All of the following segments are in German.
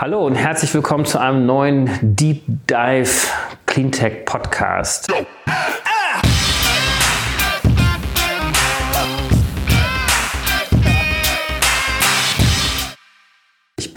Hallo und herzlich willkommen zu einem neuen Deep Dive Cleantech Podcast.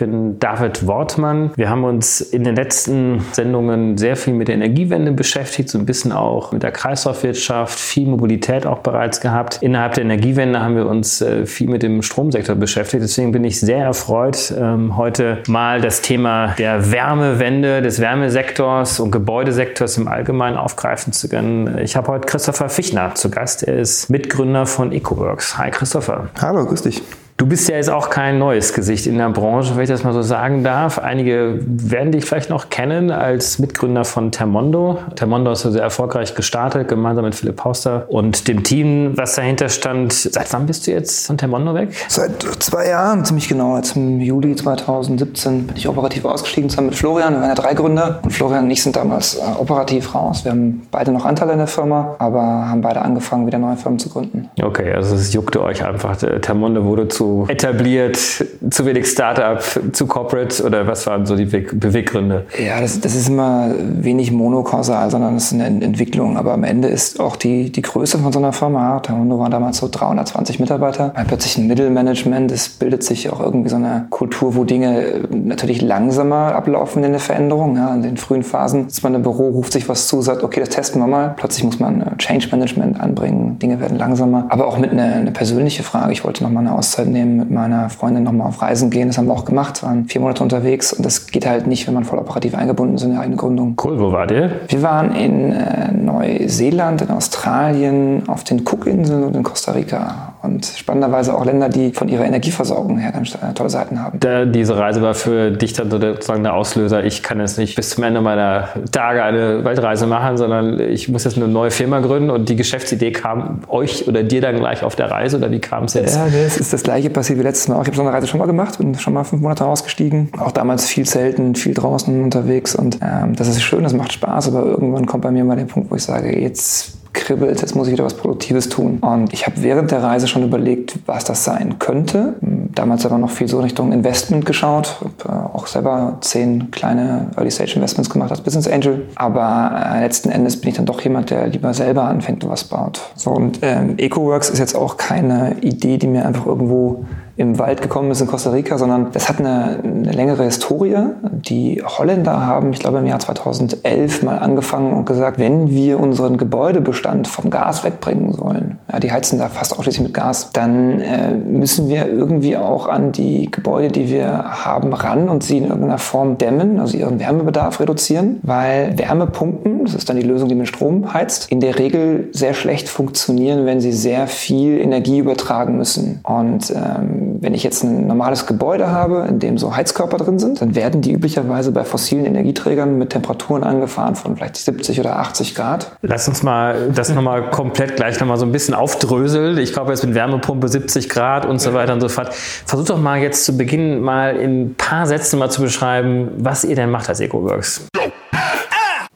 Bin David Wortmann. Wir haben uns in den letzten Sendungen sehr viel mit der Energiewende beschäftigt, so ein bisschen auch mit der Kreislaufwirtschaft, viel Mobilität auch bereits gehabt. Innerhalb der Energiewende haben wir uns äh, viel mit dem Stromsektor beschäftigt. Deswegen bin ich sehr erfreut, ähm, heute mal das Thema der Wärmewende, des Wärmesektors und Gebäudesektors im Allgemeinen aufgreifen zu können. Ich habe heute Christopher Fichner zu Gast. Er ist Mitgründer von EcoWorks. Hi Christopher. Hallo, grüß dich. Du bist ja jetzt auch kein neues Gesicht in der Branche, wenn ich das mal so sagen darf. Einige werden dich vielleicht noch kennen als Mitgründer von Termondo. Termondo ist so sehr erfolgreich gestartet, gemeinsam mit Philipp Hauster und dem Team, was dahinter stand. Seit wann bist du jetzt von Termondo weg? Seit zwei Jahren, ziemlich genau. Jetzt im Juli 2017 bin ich operativ ausgestiegen, zusammen mit Florian. Wir waren ja drei Gründer und Florian und ich sind damals äh, operativ raus. Wir haben beide noch Anteile in der Firma, aber haben beide angefangen, wieder neue Firmen zu gründen. Okay, also es juckte euch einfach. Termondo wurde zu etabliert, zu wenig Startup, zu Corporate oder was waren so die Beweggründe? Ja, das, das ist immer wenig monokausal, sondern es ist eine Entwicklung. Aber am Ende ist auch die, die Größe von so einer Firma, Tamundo waren damals so 320 Mitarbeiter, plötzlich ein Mittelmanagement, es bildet sich auch irgendwie so eine Kultur, wo Dinge natürlich langsamer ablaufen in der Veränderung. Ja, in den frühen Phasen ist man im Büro, ruft sich was zu, sagt, okay, das testen wir mal. Plötzlich muss man Change Management anbringen, Dinge werden langsamer. Aber auch mit einer eine persönliche Frage, ich wollte nochmal eine Auszeit nehmen nehmen, mit meiner Freundin nochmal auf Reisen gehen. Das haben wir auch gemacht, waren vier Monate unterwegs und das geht halt nicht, wenn man voll operativ eingebunden ist in eine eigene Gründung. Cool, wo wart ihr? Wir waren in äh, Neuseeland, in Australien, auf den Cookinseln und in Costa Rica und spannenderweise auch Länder, die von ihrer Energieversorgung her ganz äh, tolle Seiten haben. Da, diese Reise war für dich dann sozusagen der Auslöser. Ich kann jetzt nicht bis zum Ende meiner Tage eine Weltreise machen, sondern ich muss jetzt eine neue Firma gründen und die Geschäftsidee kam euch oder dir dann gleich auf der Reise oder wie kam es jetzt? Ja, das ist das gleiche passiert wie letztes Mal auch. Ich habe so eine Reise schon mal gemacht, bin schon mal fünf Monate ausgestiegen. Auch damals viel selten, viel draußen unterwegs und ähm, das ist schön, das macht Spaß, aber irgendwann kommt bei mir mal der Punkt, wo ich sage, jetzt kribbelt, jetzt muss ich wieder was Produktives tun. Und ich habe während der Reise schon überlegt, was das sein könnte. Damals aber noch viel so Richtung Investment geschaut. Habe äh, auch selber zehn kleine Early-Stage-Investments gemacht als Business Angel. Aber äh, letzten Endes bin ich dann doch jemand, der lieber selber anfängt und was baut. So, und ähm, EcoWorks ist jetzt auch keine Idee, die mir einfach irgendwo im Wald gekommen ist in Costa Rica, sondern das hat eine, eine, längere Historie. Die Holländer haben, ich glaube, im Jahr 2011 mal angefangen und gesagt, wenn wir unseren Gebäudebestand vom Gas wegbringen sollen, ja, die heizen da fast ausschließlich mit Gas, dann äh, müssen wir irgendwie auch an die Gebäude, die wir haben, ran und sie in irgendeiner Form dämmen, also ihren Wärmebedarf reduzieren, weil Wärmepumpen, das ist dann die Lösung, die mit Strom heizt, in der Regel sehr schlecht funktionieren, wenn sie sehr viel Energie übertragen müssen. Und ähm, wenn ich jetzt ein normales Gebäude habe, in dem so Heizkörper drin sind, dann werden die üblicherweise bei fossilen Energieträgern mit Temperaturen angefahren von vielleicht 70 oder 80 Grad. Lass uns mal das nochmal komplett gleich nochmal so ein bisschen aufdröseln. Ich glaube jetzt mit Wärmepumpe 70 Grad und so weiter und so fort. Versuch doch mal jetzt zu Beginn mal in ein paar Sätzen mal zu beschreiben, was ihr denn macht als EcoWorks.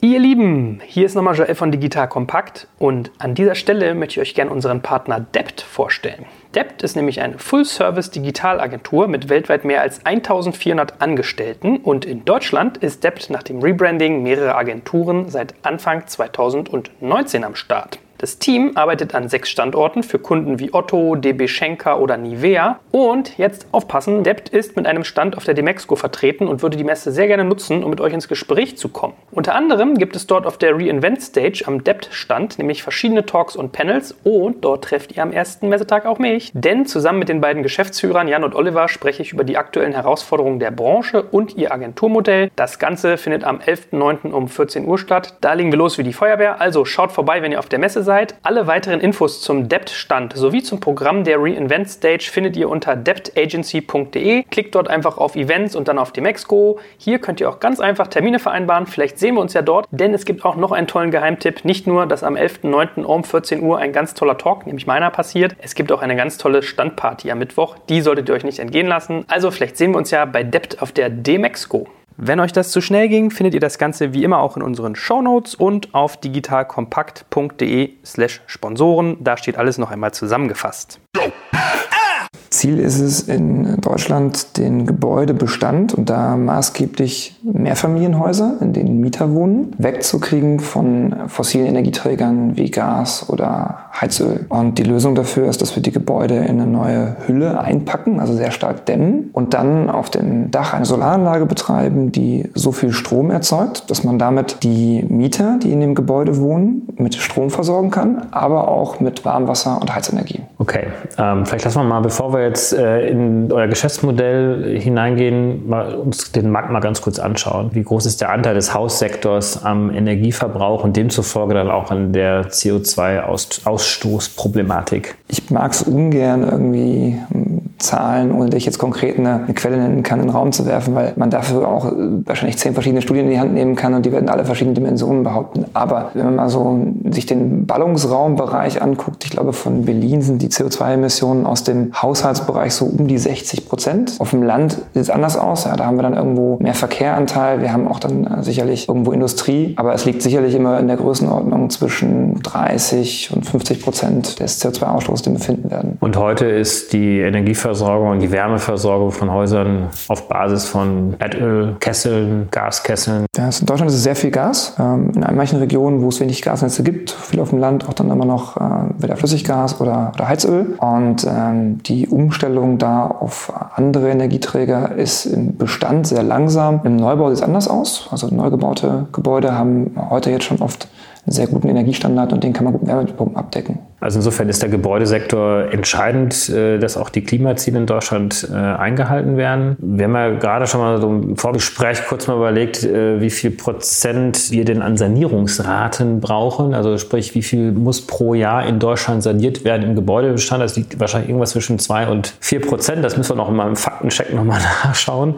Ihr Lieben, hier ist nochmal Joel von Digital Kompakt und an dieser Stelle möchte ich euch gerne unseren Partner Debt vorstellen. Debt ist nämlich eine Full-Service-Digitalagentur mit weltweit mehr als 1400 Angestellten und in Deutschland ist Debt nach dem Rebranding mehrerer Agenturen seit Anfang 2019 am Start. Das Team arbeitet an sechs Standorten für Kunden wie Otto, DB Schenker oder Nivea. Und jetzt aufpassen, Debt ist mit einem Stand auf der Demexco vertreten und würde die Messe sehr gerne nutzen, um mit euch ins Gespräch zu kommen. Unter anderem gibt es dort auf der Reinvent Stage am Debt-Stand nämlich verschiedene Talks und Panels und dort trefft ihr am ersten Messetag auch mich. Denn zusammen mit den beiden Geschäftsführern Jan und Oliver spreche ich über die aktuellen Herausforderungen der Branche und ihr Agenturmodell. Das Ganze findet am 11.09. um 14 Uhr statt. Da legen wir los wie die Feuerwehr. Also schaut vorbei, wenn ihr auf der Messe seid. Alle weiteren Infos zum Debt-Stand sowie zum Programm der Reinvent Stage findet ihr unter debtagency.de. Klickt dort einfach auf Events und dann auf die Mexco. Hier könnt ihr auch ganz einfach Termine vereinbaren. Vielleicht sehen wir uns ja dort, denn es gibt auch noch einen tollen Geheimtipp. Nicht nur, dass am 11.09. um 14 Uhr ein ganz toller Talk, nämlich meiner, passiert. Es gibt auch eine ganz tolle Standparty am Mittwoch. Die solltet ihr euch nicht entgehen lassen. Also vielleicht sehen wir uns ja bei Debt auf der Demexco. Wenn euch das zu schnell ging, findet ihr das Ganze wie immer auch in unseren Shownotes und auf digitalkompakt.de slash Sponsoren. Da steht alles noch einmal zusammengefasst. Ziel ist es in Deutschland, den Gebäudebestand und da maßgeblich Mehrfamilienhäuser, in denen Mieter wohnen, wegzukriegen von fossilen Energieträgern wie Gas oder Heizöl. Und die Lösung dafür ist, dass wir die Gebäude in eine neue Hülle einpacken, also sehr stark dämmen und dann auf dem Dach eine Solaranlage betreiben, die so viel Strom erzeugt, dass man damit die Mieter, die in dem Gebäude wohnen, mit Strom versorgen kann, aber auch mit Warmwasser und Heizenergie. Okay, ähm, vielleicht lassen wir mal, bevor wir jetzt äh, in euer Geschäftsmodell hineingehen, mal, uns den Markt mal ganz kurz anschauen. Wie groß ist der Anteil des Haussektors am Energieverbrauch und demzufolge dann auch an der CO2-Ausstoßproblematik? Ich mag es ungern irgendwie Zahlen, ohne dass ich jetzt konkret eine, eine, Quelle nennen kann, in den Raum zu werfen, weil man dafür auch äh, wahrscheinlich zehn verschiedene Studien in die Hand nehmen kann und die werden alle verschiedene Dimensionen behaupten. Aber wenn man mal so sich den Ballungsraumbereich anguckt, ich glaube von Berlin sind die CO2-Emissionen aus dem Haushaltsbereich so um die 60 Prozent. Auf dem Land sieht es anders aus. Ja, da haben wir dann irgendwo mehr Verkehranteil. Wir haben auch dann äh, sicherlich irgendwo Industrie. Aber es liegt sicherlich immer in der Größenordnung zwischen 30 und 50 Prozent des CO2-Ausstoßes, den wir finden werden. Und heute ist die Energieversorgung und die Wärmeversorgung von Häusern auf Basis von Erdölkesseln, Gaskesseln. Ja, in Deutschland ist es sehr viel Gas. Ähm, in manchen Regionen, wo es wenig Gasnetze gibt, viel auf dem Land, auch dann immer noch äh, wieder Flüssiggas oder, oder Heizöl. Und ähm, die Umstellung da auf andere Energieträger ist im Bestand sehr langsam. Im Neubau sieht es anders aus. Also neu gebaute Gebäude haben heute jetzt schon oft einen sehr guten Energiestandard und den kann man gut mit Wärmepumpen abdecken. Also insofern ist der Gebäudesektor entscheidend, äh, dass auch die Klimaziele in Deutschland äh, eingehalten werden. Wir haben ja gerade schon mal so im Vorgespräch kurz mal überlegt, äh, wie viel Prozent wir denn an Sanierungsraten brauchen. Also sprich, wie viel muss pro Jahr in Deutschland saniert werden im Gebäudebestand. Das liegt wahrscheinlich irgendwas zwischen zwei und vier Prozent. Das müssen wir noch mal im Faktencheck nochmal nachschauen.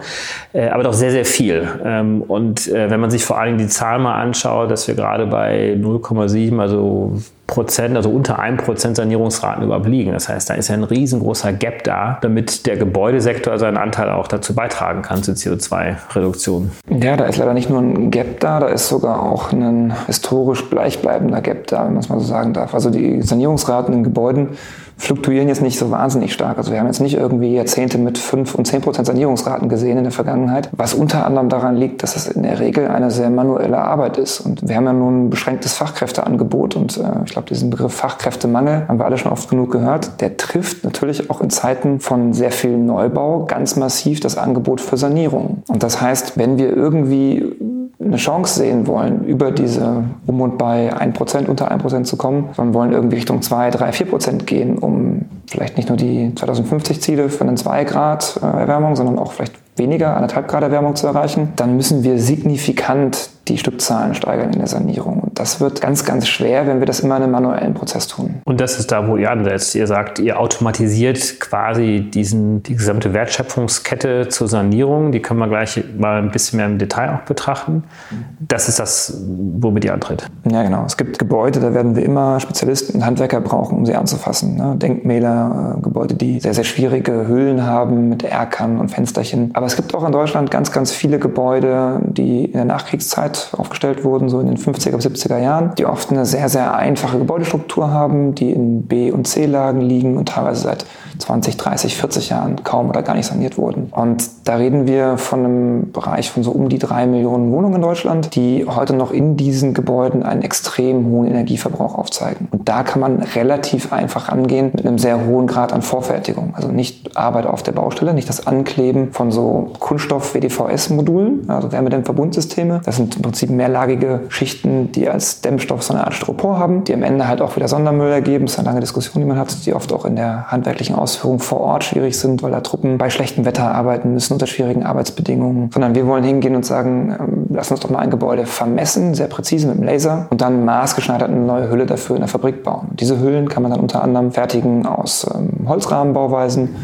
Aber doch sehr, sehr viel. Ähm, und wenn man sich vor allem die Zahl mal anschaut, dass wir gerade bei 0,7, also Prozent, also unter einem Prozent Sanierungsraten überbliegen. Das heißt, da ist ja ein riesengroßer Gap da, damit der Gebäudesektor seinen Anteil auch dazu beitragen kann zur CO2-Reduktion. Ja, da ist leider nicht nur ein Gap da, da ist sogar auch ein historisch gleichbleibender Gap da, wenn man es mal so sagen darf. Also die Sanierungsraten in Gebäuden fluktuieren jetzt nicht so wahnsinnig stark. Also wir haben jetzt nicht irgendwie Jahrzehnte mit 5 und 10 Prozent Sanierungsraten gesehen in der Vergangenheit, was unter anderem daran liegt, dass es in der Regel eine sehr manuelle Arbeit ist. Und wir haben ja nun ein beschränktes Fachkräfteangebot und äh, ich glaube, diesen Begriff Fachkräftemangel haben wir alle schon oft genug gehört. Der trifft natürlich auch in Zeiten von sehr viel Neubau ganz massiv das Angebot für Sanierung. Und das heißt, wenn wir irgendwie eine Chance sehen wollen, über diese um und bei 1%, unter 1% zu kommen, sondern wollen irgendwie Richtung 2, 3, 4% gehen, um vielleicht nicht nur die 2050 Ziele für einen 2 Grad äh, Erwärmung, sondern auch vielleicht weniger, anderthalb Grad Erwärmung zu erreichen, dann müssen wir signifikant die Stückzahlen steigern in der Sanierung. Und das wird ganz, ganz schwer, wenn wir das immer in einem manuellen Prozess tun. Und das ist da, wo ihr ansetzt. Ihr sagt, ihr automatisiert quasi diesen, die gesamte Wertschöpfungskette zur Sanierung. Die können wir gleich mal ein bisschen mehr im Detail auch betrachten. Das ist das, womit ihr antritt. Ja, genau. Es gibt Gebäude, da werden wir immer Spezialisten und Handwerker brauchen, um sie anzufassen. Ne? Denkmäler, äh, Gebäude, die sehr, sehr schwierige Hüllen haben mit Erkern und Fensterchen. Aber es gibt auch in Deutschland ganz, ganz viele Gebäude, die in der Nachkriegszeit aufgestellt wurden, so in den 50er, 70er Jahren, die oft eine sehr, sehr einfache Gebäudestruktur haben, die in B- und C-Lagen liegen und teilweise seit 20, 30, 40 Jahren kaum oder gar nicht saniert wurden. Und da reden wir von einem Bereich von so um die drei Millionen Wohnungen in Deutschland, die heute noch in diesen Gebäuden einen extrem hohen Energieverbrauch aufzeigen. Und da kann man relativ einfach angehen mit einem sehr hohen Grad an Vorfertigung. Also nicht Arbeit auf der Baustelle, nicht das Ankleben von so Kunststoff-WDVS-Modulen, also Wärmedämmverbundsysteme. Das sind Prinzip mehrlagige Schichten, die als Dämmstoff so eine Art Styropor haben, die am Ende halt auch wieder Sondermüll ergeben. Das ist eine lange Diskussion, die man hat, die oft auch in der handwerklichen Ausführungen vor Ort schwierig sind, weil da Truppen bei schlechtem Wetter arbeiten müssen unter schwierigen Arbeitsbedingungen, sondern wir wollen hingehen und sagen, ähm, lass uns doch mal ein Gebäude vermessen, sehr präzise mit dem Laser und dann maßgeschneidert eine neue Hülle dafür in der Fabrik bauen. Diese Hüllen kann man dann unter anderem fertigen aus ähm, Holzrahmenbauweisen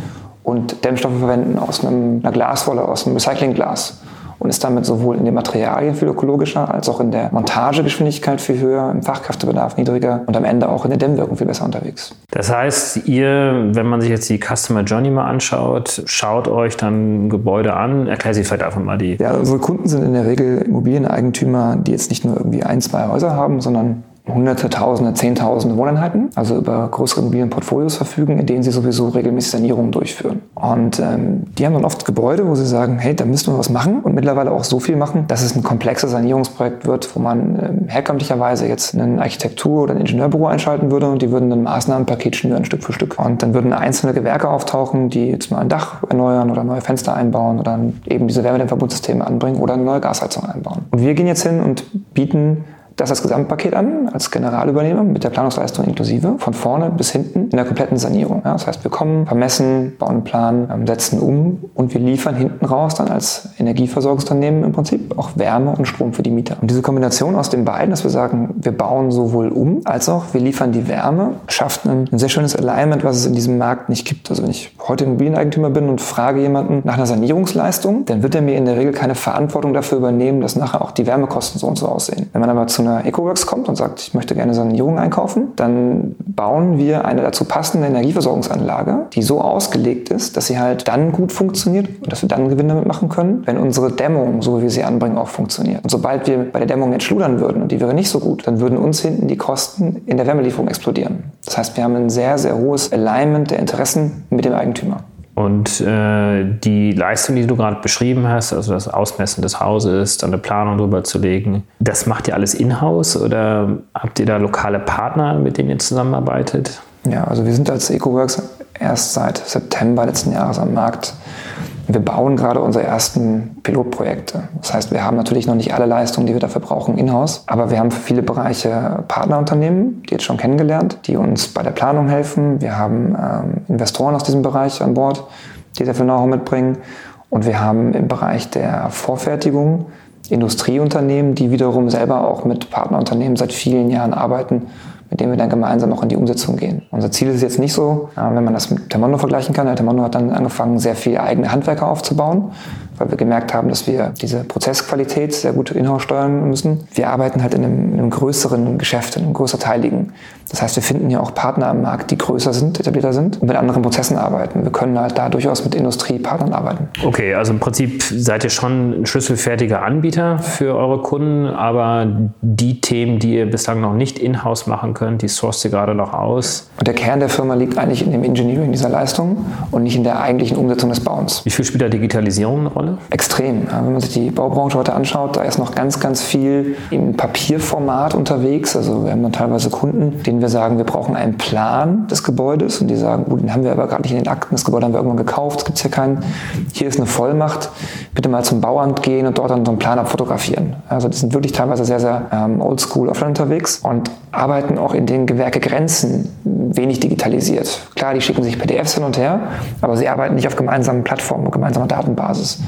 und Dämmstoffe verwenden aus einem, einer Glaswolle, aus einem Recyclingglas und ist damit sowohl in den Materialien viel ökologischer als auch in der Montagegeschwindigkeit viel höher, im Fachkräftebedarf niedriger und am Ende auch in der Dämmwirkung viel besser unterwegs. Das heißt, ihr, wenn man sich jetzt die Customer Journey mal anschaut, schaut euch dann Gebäude an, erklärt sich vielleicht einfach mal die. Ja, unsere Kunden sind in der Regel Immobilieneigentümer, die jetzt nicht nur irgendwie ein, zwei Häuser haben, sondern hunderte, tausende, zehntausende Wohneinheiten, also über größere Immobilienportfolios verfügen, in denen sie sowieso regelmäßig Sanierungen durchführen. Und ähm, die haben dann oft Gebäude, wo sie sagen, hey, da müssen wir was machen und mittlerweile auch so viel machen, dass es ein komplexes Sanierungsprojekt wird, wo man ähm, herkömmlicherweise jetzt ein Architektur- oder ein Ingenieurbüro einschalten würde und die würden ein Maßnahmenpaket schnüren, Stück für Stück. Und dann würden einzelne Gewerke auftauchen, die jetzt mal ein Dach erneuern oder neue Fenster einbauen oder eben diese Wärmedämmverbundsysteme anbringen oder eine neue Gasheizung einbauen. Und wir gehen jetzt hin und bieten das als Gesamtpaket an, als Generalübernehmer mit der Planungsleistung inklusive, von vorne bis hinten in der kompletten Sanierung. Ja, das heißt, wir kommen, vermessen, bauen einen Plan, ähm, setzen um und wir liefern hinten raus dann als Energieversorgungsunternehmen im Prinzip auch Wärme und Strom für die Mieter. Und diese Kombination aus den beiden, dass wir sagen, wir bauen sowohl um, als auch wir liefern die Wärme, schafft ein, ein sehr schönes Alignment, was es in diesem Markt nicht gibt. Also wenn ich heute Immobilieneigentümer bin und frage jemanden nach einer Sanierungsleistung, dann wird er mir in der Regel keine Verantwortung dafür übernehmen, dass nachher auch die Wärmekosten so und so aussehen. Wenn man aber zu einer EcoWorks kommt und sagt, ich möchte gerne Sanierung einkaufen, dann bauen wir eine dazu passende Energieversorgungsanlage, die so ausgelegt ist, dass sie halt dann gut funktioniert und dass wir dann Gewinn damit machen können, wenn unsere Dämmung, so wie wir sie anbringen, auch funktioniert. Und sobald wir bei der Dämmung jetzt schludern würden und die wäre nicht so gut, dann würden uns hinten die Kosten in der Wärmelieferung explodieren. Das heißt, wir haben ein sehr, sehr hohes Alignment der Interessen mit dem Eigentümer. Und äh, die Leistung, die du gerade beschrieben hast, also das Ausmessen des Hauses, dann eine Planung drüber zu legen, das macht ihr alles in-house oder habt ihr da lokale Partner, mit denen ihr zusammenarbeitet? Ja, also wir sind als EcoWorks erst seit September letzten Jahres am Markt wir bauen gerade unsere ersten Pilotprojekte. Das heißt, wir haben natürlich noch nicht alle Leistungen, die wir dafür brauchen, in-house, aber wir haben für viele Bereiche Partnerunternehmen, die jetzt schon kennengelernt, die uns bei der Planung helfen. Wir haben ähm, Investoren aus diesem Bereich an Bord, die dafür Know-how mitbringen. Und wir haben im Bereich der Vorfertigung Industrieunternehmen, die wiederum selber auch mit Partnerunternehmen seit vielen Jahren arbeiten mit dem wir dann gemeinsam auch in die Umsetzung gehen. Unser Ziel ist jetzt nicht so, wenn man das mit Termondo vergleichen kann. Termondo hat dann angefangen, sehr viele eigene Handwerker aufzubauen weil wir gemerkt haben, dass wir diese Prozessqualität sehr gut in-house steuern müssen. Wir arbeiten halt in einem, in einem größeren Geschäft, in einem größerteiligen. Das heißt, wir finden ja auch Partner am Markt, die größer sind, etablierter sind und mit anderen Prozessen arbeiten. Wir können halt da durchaus mit Industriepartnern arbeiten. Okay, also im Prinzip seid ihr schon ein schlüsselfertiger Anbieter für eure Kunden, aber die Themen, die ihr bislang noch nicht in-house machen könnt, die sourced ihr gerade noch aus. Und der Kern der Firma liegt eigentlich in dem Engineering dieser Leistung und nicht in der eigentlichen Umsetzung des Bauens. Wie viel spielt da Digitalisierung eine Rolle? Rolle? Extrem. Wenn man sich die Baubranche heute anschaut, da ist noch ganz, ganz viel im Papierformat unterwegs. Also wir haben dann teilweise Kunden, denen wir sagen, wir brauchen einen Plan des Gebäudes und die sagen, gut, den haben wir aber gerade nicht in den Akten, das Gebäude haben wir irgendwann gekauft, es gibt hier keinen. Hier ist eine Vollmacht, bitte mal zum Bauamt gehen und dort dann so einen Plan abfotografieren. Also die sind wirklich teilweise sehr, sehr ähm, oldschool offline unterwegs und arbeiten auch in den Gewerkegrenzen wenig digitalisiert. Klar, die schicken sich PDFs hin und her, aber sie arbeiten nicht auf gemeinsamen Plattformen, gemeinsamer Datenbasis.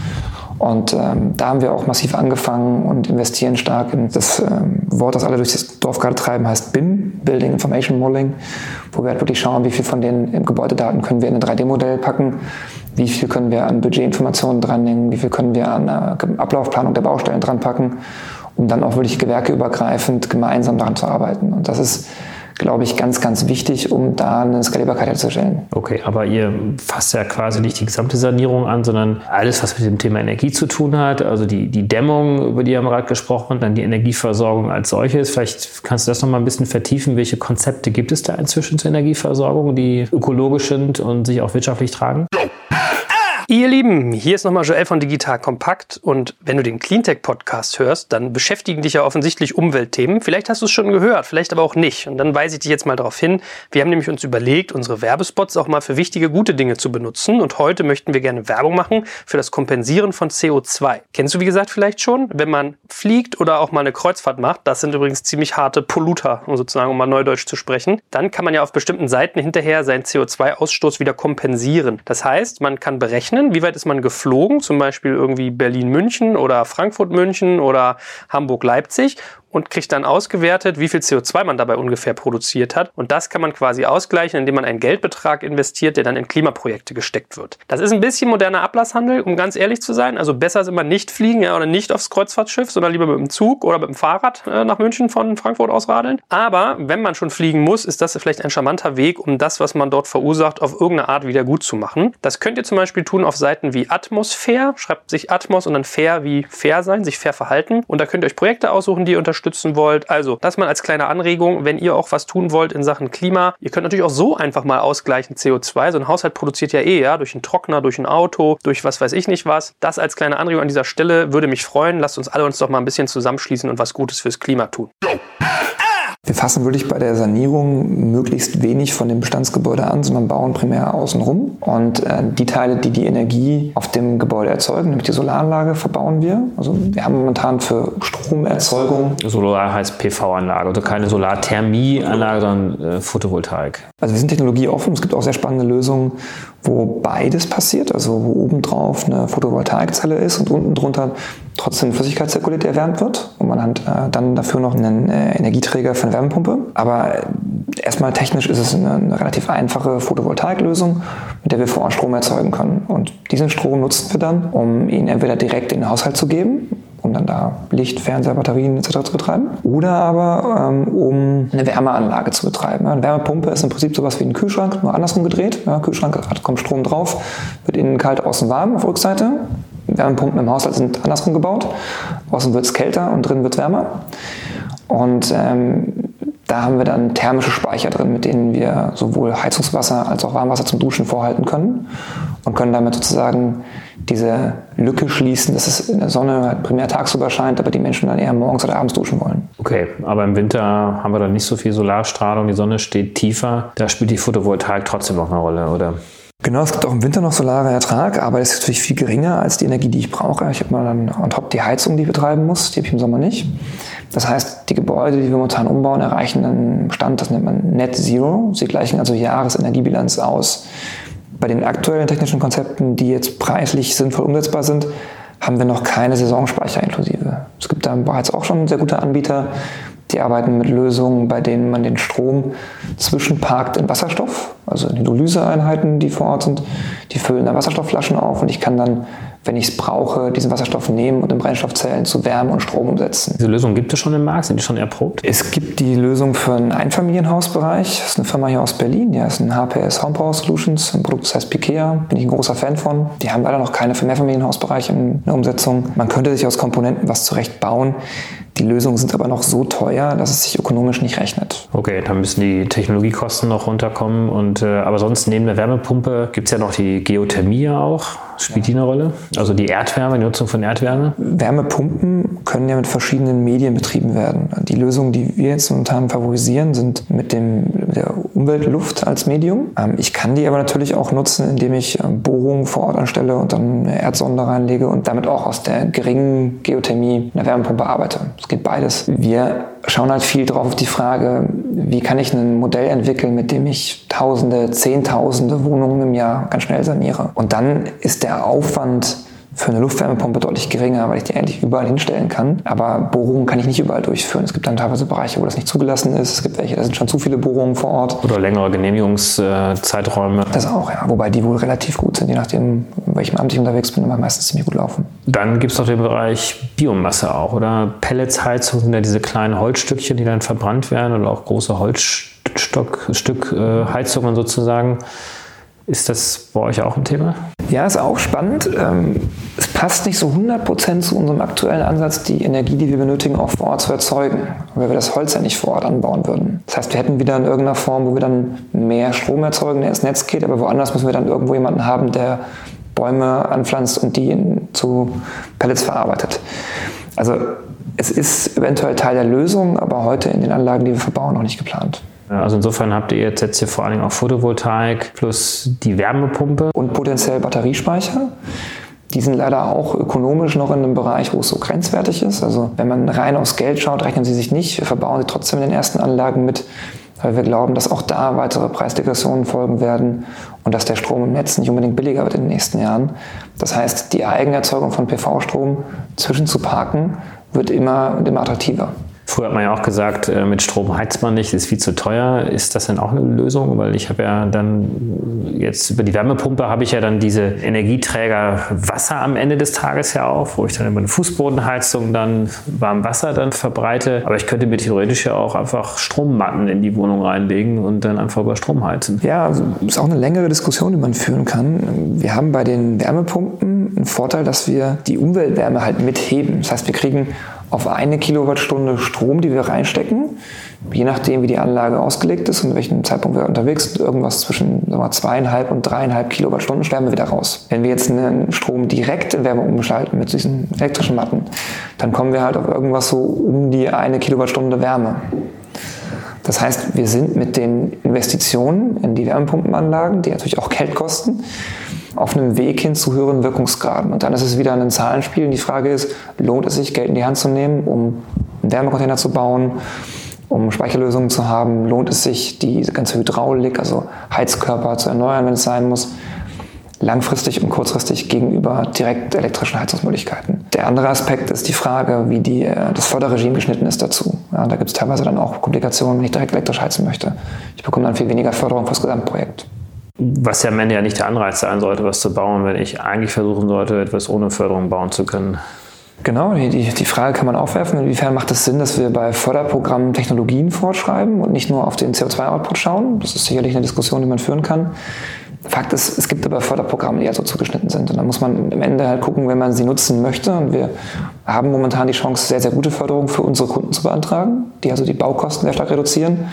Und ähm, da haben wir auch massiv angefangen und investieren stark in das ähm, Wort, das alle durch das Dorf gerade treiben, heißt BIM, Building Information Modeling, wo wir halt wirklich schauen, wie viel von den Gebäudedaten können wir in ein 3D-Modell packen, wie viel können wir an Budgetinformationen dranhängen, wie viel können wir an äh, Ablaufplanung der Baustellen dranpacken, um dann auch wirklich gewerkeübergreifend gemeinsam daran zu arbeiten. Und das ist glaube ich, ganz, ganz wichtig, um da eine Skalierbarkeit herzustellen. Okay, aber ihr fasst ja quasi nicht die gesamte Sanierung an, sondern alles, was mit dem Thema Energie zu tun hat, also die, die Dämmung, über die haben wir gerade gesprochen, dann die Energieversorgung als solches. Vielleicht kannst du das noch mal ein bisschen vertiefen. Welche Konzepte gibt es da inzwischen zur Energieversorgung, die ökologisch sind und sich auch wirtschaftlich tragen? Ihr Lieben, hier ist nochmal Joel von Digital Kompakt und wenn du den Cleantech Podcast hörst, dann beschäftigen dich ja offensichtlich Umweltthemen. Vielleicht hast du es schon gehört, vielleicht aber auch nicht. Und dann weise ich dich jetzt mal darauf hin. Wir haben nämlich uns überlegt, unsere Werbespots auch mal für wichtige, gute Dinge zu benutzen. Und heute möchten wir gerne Werbung machen für das Kompensieren von CO2. Kennst du, wie gesagt, vielleicht schon? Wenn man fliegt oder auch mal eine Kreuzfahrt macht, das sind übrigens ziemlich harte Polluter, um sozusagen um mal Neudeutsch zu sprechen, dann kann man ja auf bestimmten Seiten hinterher seinen CO2-Ausstoß wieder kompensieren. Das heißt, man kann berechnen, berechnen, wie weit ist man geflogen, zum Beispiel irgendwie Berlin-München oder Frankfurt-München oder Hamburg-Leipzig und kriegt dann ausgewertet, wie viel CO2 man dabei ungefähr produziert hat. Und das kann man quasi ausgleichen, indem man einen Geldbetrag investiert, der dann in Klimaprojekte gesteckt wird. Das ist ein bisschen moderner Ablasshandel, um ganz ehrlich zu sein. Also besser ist immer nicht fliegen ja, oder nicht aufs Kreuzfahrtschiff, sondern lieber mit dem Zug oder mit dem Fahrrad äh, nach München von Frankfurt aus radeln. Aber wenn man schon fliegen muss, ist das vielleicht ein charmanter Weg, um das, was man dort verursacht, auf irgendeine Art wieder gut zu machen. Das könnt ihr zum Beispiel tun auf Seiten wie Atmosphäre. Schreibt sich Atmos und dann fair wie fair sein, sich fair verhalten. Und da könnt ihr euch Projekte aussuchen, die ihr unterstützt unterstützen wollt. Also, das mal als kleine Anregung, wenn ihr auch was tun wollt in Sachen Klima. Ihr könnt natürlich auch so einfach mal ausgleichen CO2. So ein Haushalt produziert ja eh, ja, durch einen Trockner, durch ein Auto, durch was weiß ich nicht was. Das als kleine Anregung an dieser Stelle würde mich freuen. Lasst uns alle uns doch mal ein bisschen zusammenschließen und was Gutes fürs Klima tun. Wir fassen wirklich bei der Sanierung möglichst wenig von dem Bestandsgebäude an, sondern bauen primär außen rum. Und äh, die Teile, die die Energie auf dem Gebäude erzeugen, nämlich die Solaranlage, verbauen wir. Also wir haben momentan für Stromerzeugung. Solar heißt PV-Anlage, also keine Solarthermieanlage, sondern äh, Photovoltaik. Also wir sind technologieoffen. Es gibt auch sehr spannende Lösungen, wo beides passiert, also wo obendrauf eine Photovoltaikzelle ist und unten drunter trotzdem Flüssigkeit zirkuliert, erwärmt wird. Und man hat äh, dann dafür noch einen äh, Energieträger für eine Wärmepumpe. Aber äh, erstmal technisch ist es eine, eine, relativ einfache Photovoltaiklösung, mit der wir vor Ort Strom erzeugen können. Und diesen Strom nutzen wir dann, um ihn entweder direkt in den Haushalt zu geben, um dann da Licht, Fernseher, Batterien etc. zu betreiben. Oder aber ähm, um eine Wärmeanlage zu betreiben. Eine Wärmepumpe ist im Prinzip sowas wie ein Kühlschrank, nur andersrum gedreht. Ja, Kühlschrank kommt Strom drauf, wird innen kalt, außen warm auf Rückseite. Wärmepumpen im Haushalt sind andersrum gebaut. Außen wird es kälter und drin wird es wärmer. Und ähm, da haben wir dann thermische Speicher drin, mit denen wir sowohl Heizungswasser als auch Warmwasser zum Duschen vorhalten können und können damit sozusagen diese Lücke schließen, dass es in der Sonne halt primär tagsüber scheint, aber die Menschen dann eher morgens oder abends duschen wollen. Okay, aber im Winter haben wir dann nicht so viel Solarstrahlung, die Sonne steht tiefer. Da spielt die Photovoltaik trotzdem noch eine Rolle, oder? Genau, es gibt auch im Winter noch solare Ertrag, aber das ist natürlich viel geringer als die Energie, die ich brauche. Ich habe mal dann on top die Heizung, die ich betreiben muss, die habe ich im Sommer nicht. Das heißt, die Gebäude, die wir momentan umbauen, erreichen einen Stand, das nennt man Net Zero. Sie gleichen also Jahresenergiebilanz aus. Bei den aktuellen technischen Konzepten, die jetzt preislich sinnvoll umsetzbar sind, haben wir noch keine Saisonspeicher inklusive. Es gibt da bereits auch schon sehr gute Anbieter, die arbeiten mit Lösungen, bei denen man den Strom zwischenparkt in Wasserstoff, also in Hydrolyseeinheiten, die vor Ort sind. Die füllen da Wasserstoffflaschen auf und ich kann dann wenn ich es brauche, diesen Wasserstoff nehmen und in Brennstoffzellen zu Wärme und Strom umsetzen. Diese Lösung gibt es schon im Markt? Sind die schon erprobt? Es gibt die Lösung für einen Einfamilienhausbereich. Das ist eine Firma hier aus Berlin. Die heißt ein HPS Home Power Solutions. Ein Produkt, das heißt Pikea. Bin ich ein großer Fan von. Die haben leider noch keine für Mehrfamilienhausbereich in der Umsetzung. Man könnte sich aus Komponenten was zurecht bauen. Die Lösungen sind aber noch so teuer, dass es sich ökonomisch nicht rechnet. Okay, dann müssen die Technologiekosten noch runterkommen. Und, äh, aber sonst neben der Wärmepumpe gibt es ja noch die Geothermie auch. Spielt ja. die eine Rolle? Also die Erdwärme, die Nutzung von Erdwärme? Wärmepumpen können ja mit verschiedenen Medien betrieben werden. Die Lösungen, die wir jetzt momentan favorisieren, sind mit, dem, mit der Umweltluft als Medium. Ähm, ich kann die aber natürlich auch nutzen, indem ich ähm, Bohrungen vor Ort anstelle und dann eine Erdsonde reinlege und damit auch aus der geringen Geothermie eine Wärmepumpe arbeite. Es geht beides. Wir schauen halt viel drauf auf die Frage, wie kann ich ein Modell entwickeln, mit dem ich Tausende, Zehntausende Wohnungen im Jahr ganz schnell saniere. Und dann ist der Aufwand für eine Luftwärmepumpe deutlich geringer, weil ich die eigentlich überall hinstellen kann. Aber Bohrungen kann ich nicht überall durchführen. Es gibt dann teilweise Bereiche, wo das nicht zugelassen ist. Es gibt welche, da sind schon zu viele Bohrungen vor Ort. Oder längere Genehmigungszeiträume. Das auch, ja. Wobei die wohl relativ gut sind, je nachdem, in welchem Amt ich unterwegs bin, aber meistens ziemlich gut laufen. Dann gibt es noch den Bereich Biomasse auch, oder? Pelletsheizung sind ja diese kleinen Holzstückchen, die dann verbrannt werden oder auch große Holzstückheizungen äh, sozusagen. Ist das bei euch auch ein Thema? Ja, ist auch spannend. Ähm, es passt nicht so 100% zu unserem aktuellen Ansatz, die Energie, die wir benötigen, auch vor Ort zu erzeugen, weil wir das Holz ja nicht vor Ort anbauen würden. Das heißt, wir hätten wieder in irgendeiner Form, wo wir dann mehr Strom erzeugen, der ins Netz geht, aber woanders müssen wir dann irgendwo jemanden haben, der Bäume anpflanzt und die zu Pellets verarbeitet. Also es ist eventuell Teil der Lösung, aber heute in den Anlagen, die wir verbauen, noch nicht geplant. Also insofern habt ihr jetzt, jetzt hier vor allen Dingen auch Photovoltaik plus die Wärmepumpe. Und potenziell Batteriespeicher. Die sind leider auch ökonomisch noch in einem Bereich, wo es so grenzwertig ist. Also wenn man rein aufs Geld schaut, rechnen sie sich nicht. Wir verbauen sie trotzdem in den ersten Anlagen mit, weil wir glauben, dass auch da weitere Preisdegressionen folgen werden und dass der Strom im Netz nicht unbedingt billiger wird in den nächsten Jahren. Das heißt, die Eigenerzeugung von PV-Strom zwischenzuparken wird immer und immer attraktiver. Früher hat man ja auch gesagt, äh, mit Strom heizt man nicht, ist viel zu teuer. Ist das denn auch eine Lösung? Weil ich habe ja dann jetzt über die Wärmepumpe habe ich ja dann diese Energieträger Wasser am Ende des Tages ja auch, wo ich dann über eine Fußbodenheizung dann warm Wasser dann verbreite. Aber ich könnte mir theoretisch ja auch einfach Strommatten in die Wohnung reinlegen und dann einfach über Strom heizen. Ja, also ist auch eine längere Diskussion, die man führen kann. Wir haben bei den Wärmepumpen einen Vorteil, dass wir die Umweltwärme halt mitheben. Das heißt, wir kriegen auf eine Kilowattstunde Strom, die wir reinstecken, je nachdem, wie die Anlage ausgelegt ist und welchen Zeitpunkt wir unterwegs sind, irgendwas zwischen sagen zweieinhalb und dreieinhalb Kilowattstunden sterben wir wieder raus. Wenn wir jetzt einen Strom direkt in Wärme umschalten mit diesen elektrischen Matten, dann kommen wir halt auf irgendwas so um die eine Kilowattstunde Wärme. Das heißt, wir sind mit den Investitionen in die Wärmepumpenanlagen, die natürlich auch Geld kosten, auf einem Weg hin zu höheren Wirkungsgraden. Und dann ist es wieder ein Zahlenspiel. Und die Frage ist, lohnt es sich, Geld in die Hand zu nehmen, um einen Wärmecontainer zu bauen, um Speicherlösungen zu haben? Lohnt es sich, die ganze Hydraulik, also Heizkörper zu erneuern, wenn es sein muss? langfristig und kurzfristig gegenüber direkt elektrischen Heizungsmöglichkeiten. Der andere Aspekt ist die Frage, wie die, äh, das Förderregime geschnitten ist dazu. Ja, da gibt es teilweise dann auch Komplikationen, wenn ich direkt elektrisch heizen möchte. Ich bekomme dann viel weniger Förderung fürs Gesamtprojekt. Was ja am Ende ja nicht der Anreiz sein sollte, was zu bauen, wenn ich eigentlich versuchen sollte, etwas ohne Förderung bauen zu können. Genau, die, die Frage kann man aufwerfen, inwiefern macht es Sinn, dass wir bei Förderprogrammen Technologien vorschreiben und nicht nur auf den CO2-Output schauen. Das ist sicherlich eine Diskussion, die man führen kann. Fakt ist, es gibt aber Förderprogramme, die ja so zugeschnitten sind. Und da muss man am Ende halt gucken, wenn man sie nutzen möchte. Und wir haben momentan die Chance, sehr, sehr gute Förderung für unsere Kunden zu beantragen, die also die Baukosten sehr stark reduzieren.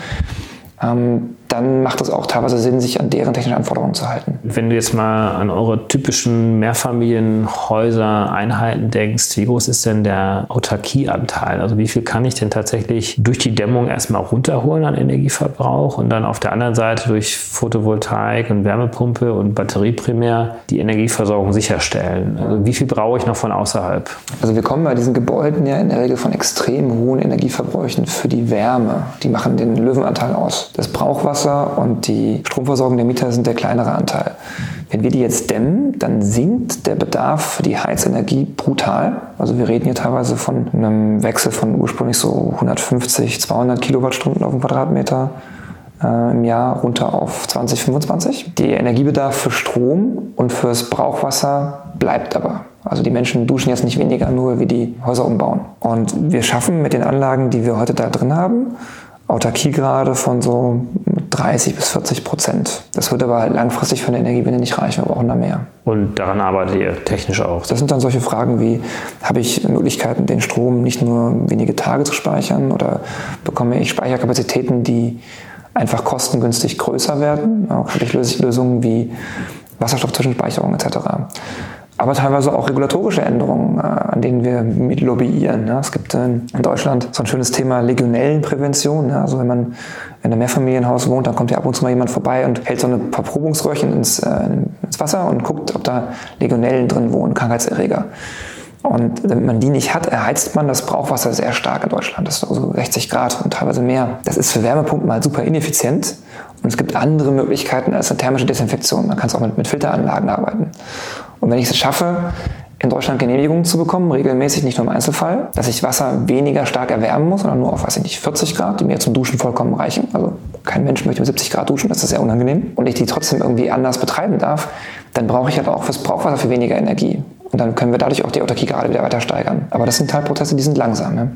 Ähm, dann macht es auch teilweise Sinn, sich an deren technischen Anforderungen zu halten. Wenn du jetzt mal an eure typischen Mehrfamilienhäuser, Einheiten denkst, wie groß ist denn der Autarkieanteil? Also wie viel kann ich denn tatsächlich durch die Dämmung erstmal runterholen an Energieverbrauch und dann auf der anderen Seite durch Photovoltaik und Wärmepumpe und Batterie primär die Energieversorgung sicherstellen? Also wie viel brauche ich noch von außerhalb? Also wir kommen bei diesen Gebäuden ja in der Regel von extrem hohen Energieverbräuchen für die Wärme. Die machen den Löwenanteil aus. Das Brauchwasser Wasser und die Stromversorgung der Mieter sind der kleinere Anteil. Wenn wir die jetzt dämmen, dann sinkt der Bedarf für die Heizenergie brutal. Also wir reden hier teilweise von einem Wechsel von ursprünglich so 150, 200 Kilowattstunden auf den Quadratmeter äh, im Jahr runter auf 20, 25. Der Energiebedarf für Strom und fürs Brauchwasser bleibt aber. Also die Menschen duschen jetzt nicht weniger, nur wie die Häuser umbauen. Und wir schaffen mit den Anlagen, die wir heute da drin haben, Autarkiegrade von so 30 bis 40 Prozent. Das wird aber langfristig für eine Energiewende nicht reichen. Wir brauchen da mehr. Und daran arbeitet ihr technisch auch? Das sind dann solche Fragen wie, habe ich Möglichkeiten, den Strom nicht nur wenige Tage zu speichern oder bekomme ich Speicherkapazitäten, die einfach kostengünstig größer werden? Auch habe ich Lösungen wie Wasserstoffzwischenspeicherung etc aber teilweise auch regulatorische Änderungen, äh, an denen wir mit lobbyieren. Es gibt in Deutschland so ein schönes Thema Legionellenprävention. Also wenn man in einem Mehrfamilienhaus wohnt, dann kommt ja ab und zu mal jemand vorbei und hält so eine Verprobungsröhrchen ins, äh, ins Wasser und guckt, ob da Legionellen drin wohnen, Krankheitserreger. Und wenn man die nicht hat, erheizt man das Brauchwasser sehr stark in Deutschland. Das ist also 60 Grad und teilweise mehr. Das ist für Wärmepumpen mal super ineffizient. Und es gibt andere Möglichkeiten als eine thermische Desinfektion. Man kann es auch mit, mit Filteranlagen arbeiten. Und wenn ich es schaffe, in Deutschland Genehmigungen zu bekommen, regelmäßig, nicht nur im Einzelfall, dass ich Wasser weniger stark erwärmen muss, sondern nur auf, weiß ich nicht, 40 Grad, die mir zum Duschen vollkommen reichen. Also kein Mensch möchte mit 70 Grad duschen, das ist sehr unangenehm. Und ich die trotzdem irgendwie anders betreiben darf, dann brauche ich halt auch fürs Brauchwasser viel weniger Energie. Und dann können wir dadurch auch die Autarkie gerade wieder weiter steigern. Aber das sind halt Prozesse, die sind langsam. Ne?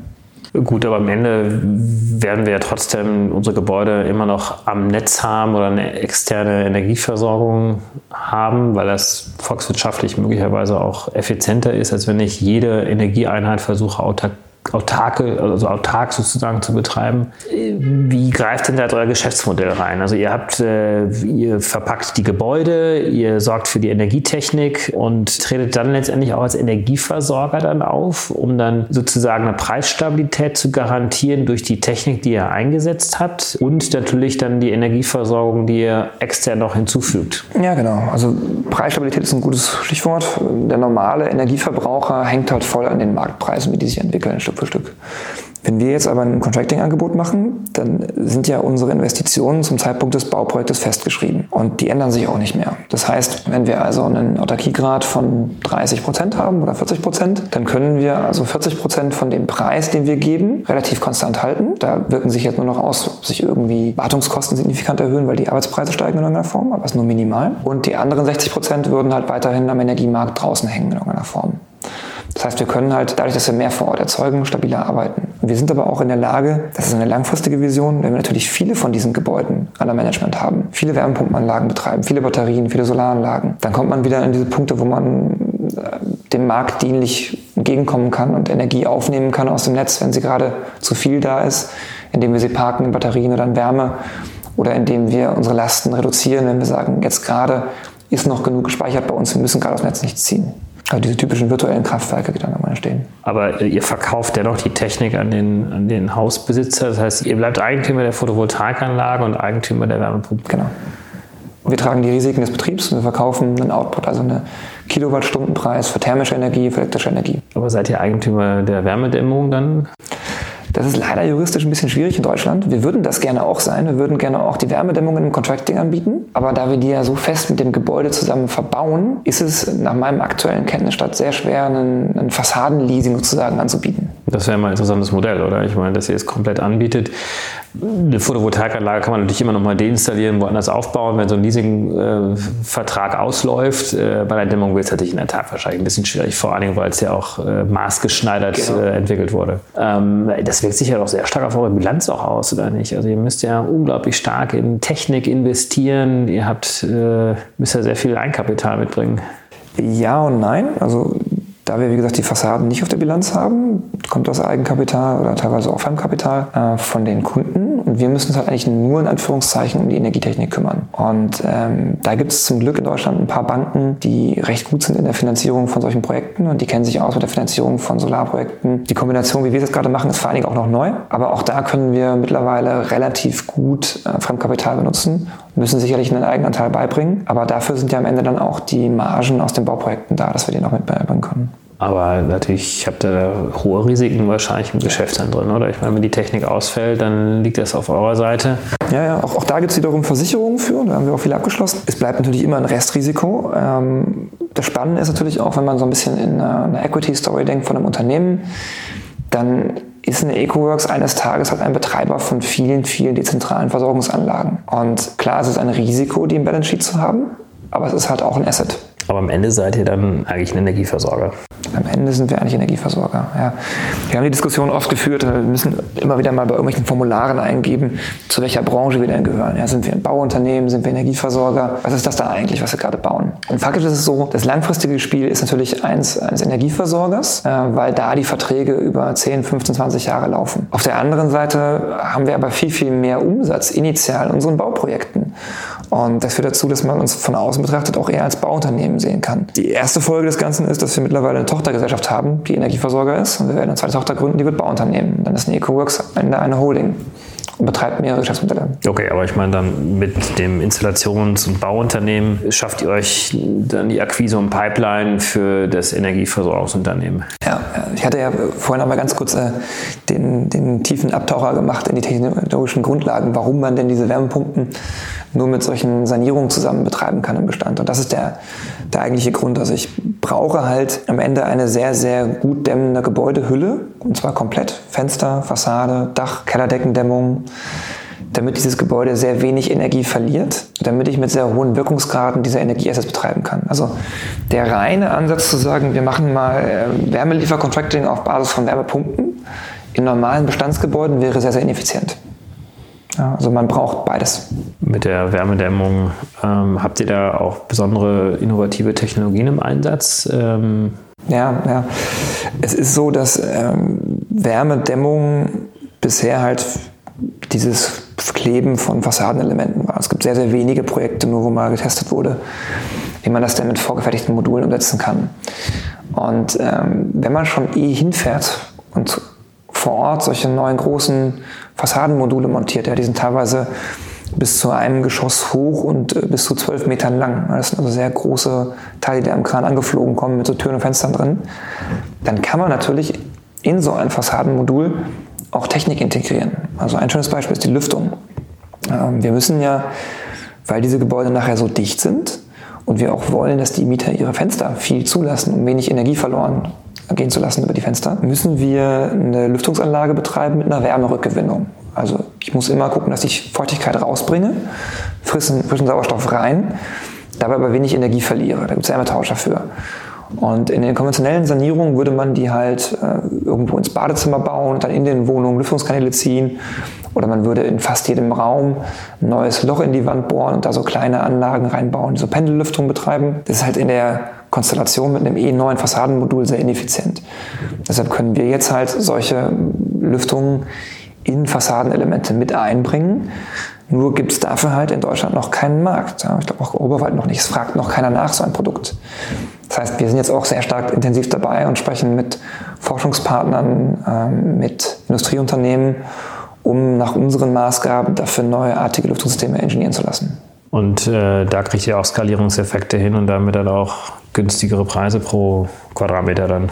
Gut, aber am Ende werden wir ja trotzdem unsere Gebäude immer noch am Netz haben oder eine externe Energieversorgung haben, weil das volkswirtschaftlich möglicherweise auch effizienter ist, als wenn ich jede Energieeinheit versuche, autark autarke, also autark sozusagen zu betreiben. Wie greift denn da euer Geschäftsmodell rein? Also ihr habt, äh, ihr verpackt die Gebäude, ihr sorgt für die Energietechnik und tretet dann letztendlich auch als Energieversorger dann auf, um dann sozusagen eine Preisstabilität zu garantieren durch die Technik, die ihr eingesetzt habt und natürlich dann die Energieversorgung, die ihr extern noch hinzufügt. Ja, genau. Also Preisstabilität ist ein gutes Stichwort. Der normale Energieverbraucher hängt halt voll an den Marktpreisen, wie die sich entwickeln. Stück für Stück. Wenn wir jetzt aber ein Contracting-Angebot machen, dann sind ja unsere Investitionen zum Zeitpunkt des Bauprojektes festgeschrieben und die ändern sich auch nicht mehr. Das heißt, wenn wir also einen Autarkiegrad von 30 Prozent haben oder 40 Prozent, dann können wir also 40 Prozent von dem Preis, den wir geben, relativ konstant halten. Da wirken sich jetzt nur noch aus, ob sich irgendwie Wartungskosten signifikant erhöhen, weil die Arbeitspreise steigen in irgendeiner Form, aber es ist nur minimal. Und die anderen 60 Prozent würden halt weiterhin am Energiemarkt draußen hängen in irgendeiner Form. Das heißt, wir können halt dadurch, dass wir mehr vor Ort erzeugen, stabiler arbeiten. Wir sind aber auch in der Lage, das ist eine langfristige Vision, wenn wir natürlich viele von diesen Gebäuden an der Management haben, viele Wärmepumpenanlagen betreiben, viele Batterien, viele Solaranlagen, dann kommt man wieder in diese Punkte, wo man äh, dem Markt dienlich entgegenkommen kann und Energie aufnehmen kann aus dem Netz, wenn sie gerade zu viel da ist, indem wir sie parken in Batterien oder in Wärme oder indem wir unsere Lasten reduzieren, wenn wir sagen, jetzt gerade ist noch genug gespeichert bei uns, wir müssen gerade dem Netz nichts ziehen. Also diese typischen virtuellen Kraftwerke, die dann immer entstehen. Aber ihr verkauft ja noch die Technik an den, an den Hausbesitzer. Das heißt, ihr bleibt Eigentümer der Photovoltaikanlage und Eigentümer der Wärmepumpe. Genau. Wir tragen die Risiken des Betriebs und wir verkaufen einen Output, also einen Kilowattstundenpreis für thermische Energie, für elektrische Energie. Aber seid ihr Eigentümer der Wärmedämmung dann? Das ist leider juristisch ein bisschen schwierig in Deutschland. Wir würden das gerne auch sein. Wir würden gerne auch die Wärmedämmungen im Contracting anbieten. Aber da wir die ja so fest mit dem Gebäude zusammen verbauen, ist es nach meinem aktuellen Kenntnisstand sehr schwer, einen, einen Fassadenleasing sozusagen anzubieten. Das wäre mal ein interessantes Modell, oder? Ich meine, dass ihr es komplett anbietet. Eine Photovoltaikanlage kann man natürlich immer noch mal deinstallieren, woanders aufbauen, wenn so ein Leasingvertrag äh, ausläuft. Äh, bei der Dämmung wird es natürlich in der Tat wahrscheinlich ein bisschen schwierig, vor allen Dingen, weil es ja auch äh, maßgeschneidert genau. Äh, entwickelt wurde. Ähm, das wirkt sich ja doch sehr stark auf eure Bilanz auch aus, oder nicht? Also ihr müsst ja unglaublich stark in Technik investieren. Ihr habt, äh, müsst ja sehr viel Einkapital mitbringen. Ja und nein. Also da wir, wie gesagt, die Fassaden nicht auf der Bilanz haben, kommt das Eigenkapital oder teilweise auch Fremdkapital äh, von den Kunden. Und wir müssen uns halt eigentlich nur in Anführungszeichen um die Energietechnik kümmern. Und ähm, da gibt es zum Glück in Deutschland ein paar Banken, die recht gut sind in der Finanzierung von solchen Projekten und die kennen sich aus mit der Finanzierung von Solarprojekten. Die Kombination, wie wir das gerade machen, ist vor allen Dingen auch noch neu. Aber auch da können wir mittlerweile relativ gut äh, Fremdkapital benutzen müssen sicherlich einen Eigenanteil beibringen, aber dafür sind ja am Ende dann auch die Margen aus den Bauprojekten da, dass wir den auch mit beibringen können. Aber natürlich habt ihr da hohe Risiken wahrscheinlich im Geschäft dann drin, oder? Ich meine, wenn die Technik ausfällt, dann liegt das auf eurer Seite. Ja, ja, auch, auch da gibt es wiederum Versicherungen für, da haben wir auch viele abgeschlossen. Es bleibt natürlich immer ein Restrisiko. Ähm, das Spannende ist natürlich auch, wenn man so ein bisschen in eine, eine Equity-Story denkt von einem Unternehmen, dann ist eine EcoWorks eines Tages halt ein Betreiber von vielen, vielen dezentralen Versorgungsanlagen. Und klar, es ist ein Risiko, die im Balance Sheet zu haben, aber es ist halt auch ein Asset. Aber am Ende seid ihr dann eigentlich ein Energieversorger. Am Ende sind wir eigentlich Energieversorger. Ja. Wir haben die Diskussion oft geführt, wir müssen immer wieder mal bei irgendwelchen Formularen eingeben, zu welcher Branche wir denn gehören. Ja, sind wir ein Bauunternehmen, sind wir Energieversorger? Was ist das da eigentlich, was wir gerade bauen? Und faktisch ist es so, das langfristige Spiel ist natürlich eins eines Energieversorgers, äh, weil da die Verträge über 10, 15, 20 Jahre laufen. Auf der anderen Seite haben wir aber viel, viel mehr Umsatz initial in unseren Bauprojekten. Und das führt dazu, dass man uns von außen betrachtet auch eher als Bauunternehmen sehen kann. Die erste Folge des Ganzen ist, dass wir mittlerweile eine Tochtergesellschaft haben, die Energieversorger ist. Und wir werden eine zweite Tochter gründen, die wird Bauunternehmen. Dann ist eine EcoWorks eine Holding und betreibt mehrere Geschäftsmodelle. Okay, aber ich meine dann mit dem Installations- und Bauunternehmen schafft ihr euch dann die Akquise und Pipeline für das Energieversorgungsunternehmen. Ja, ich hatte ja vorhin einmal ganz kurz äh, den, den tiefen Abtaucher gemacht in die technologischen Grundlagen, warum man denn diese Wärmepumpen nur mit solchen Sanierungen zusammen betreiben kann im Bestand. Und das ist der, der eigentliche Grund. Also ich brauche halt am Ende eine sehr, sehr gut dämmende Gebäudehülle, und zwar komplett. Fenster, Fassade, Dach, Kellerdeckendämmung, damit dieses Gebäude sehr wenig Energie verliert, damit ich mit sehr hohen Wirkungsgraden diese Energieassets betreiben kann. Also der reine Ansatz zu sagen, wir machen mal äh, Wärmeliefercontracting auf Basis von Wärmepumpen in normalen Bestandsgebäuden wäre sehr, sehr ineffizient. Ja, also man braucht beides. Mit der Wärmedämmung ähm, habt ihr da auch besondere innovative Technologien im Einsatz? Ähm ja, ja. Es ist so, dass ähm, Wärmedämmung bisher halt dieses Kleben von Fassadenelementen war. Es gibt sehr, sehr wenige Projekte, nur wo mal getestet wurde, wie man das denn mit vorgefertigten Modulen umsetzen kann. Und ähm, wenn man schon eh hinfährt und vor Ort solche neuen großen Fassadenmodule montiert. Ja, die sind teilweise bis zu einem Geschoss hoch und äh, bis zu zwölf Metern lang. Das sind also sehr große Teile, die am Kran angeflogen kommen mit so Türen und Fenstern drin. Dann kann man natürlich in so ein Fassadenmodul auch Technik integrieren. Also ein schönes Beispiel ist die Lüftung. Ähm, wir müssen ja, weil diese Gebäude nachher so dicht sind und wir auch wollen, dass die Mieter ihre Fenster viel zulassen, um wenig Energie verloren gehen zu lassen über die Fenster, müssen wir eine Lüftungsanlage betreiben mit einer Wärmerückgewinnung. Also ich muss immer gucken, dass ich Feuchtigkeit rausbringe, frischen, frischen Sauerstoff rein, dabei aber wenig Energie verliere. Da gibt es Wärmetauscher für. Und in den konventionellen Sanierungen würde man die halt äh, irgendwo ins Badezimmer bauen und dann in den Wohnungen Lüftungskanäle ziehen. Oder man würde in fast jedem Raum ein neues Loch in die Wand bohren und da so kleine Anlagen reinbauen, die so Pendellüftung betreiben. Das ist halt in der Konstellation mit einem E9 Fassadenmodul sehr ineffizient. Deshalb können wir jetzt halt solche Lüftungen in Fassadenelemente mit einbringen. Nur gibt es dafür halt in Deutschland noch keinen Markt. Ich glaube auch europaweit noch nicht. Es fragt noch keiner nach so ein Produkt. Das heißt, wir sind jetzt auch sehr stark intensiv dabei und sprechen mit Forschungspartnern, ähm, mit Industrieunternehmen, um nach unseren Maßgaben dafür neuartige Lüftungssysteme ingenieren zu lassen. Und äh, da kriegt ihr auch Skalierungseffekte hin und damit dann auch günstigere Preise pro Quadratmeter dann.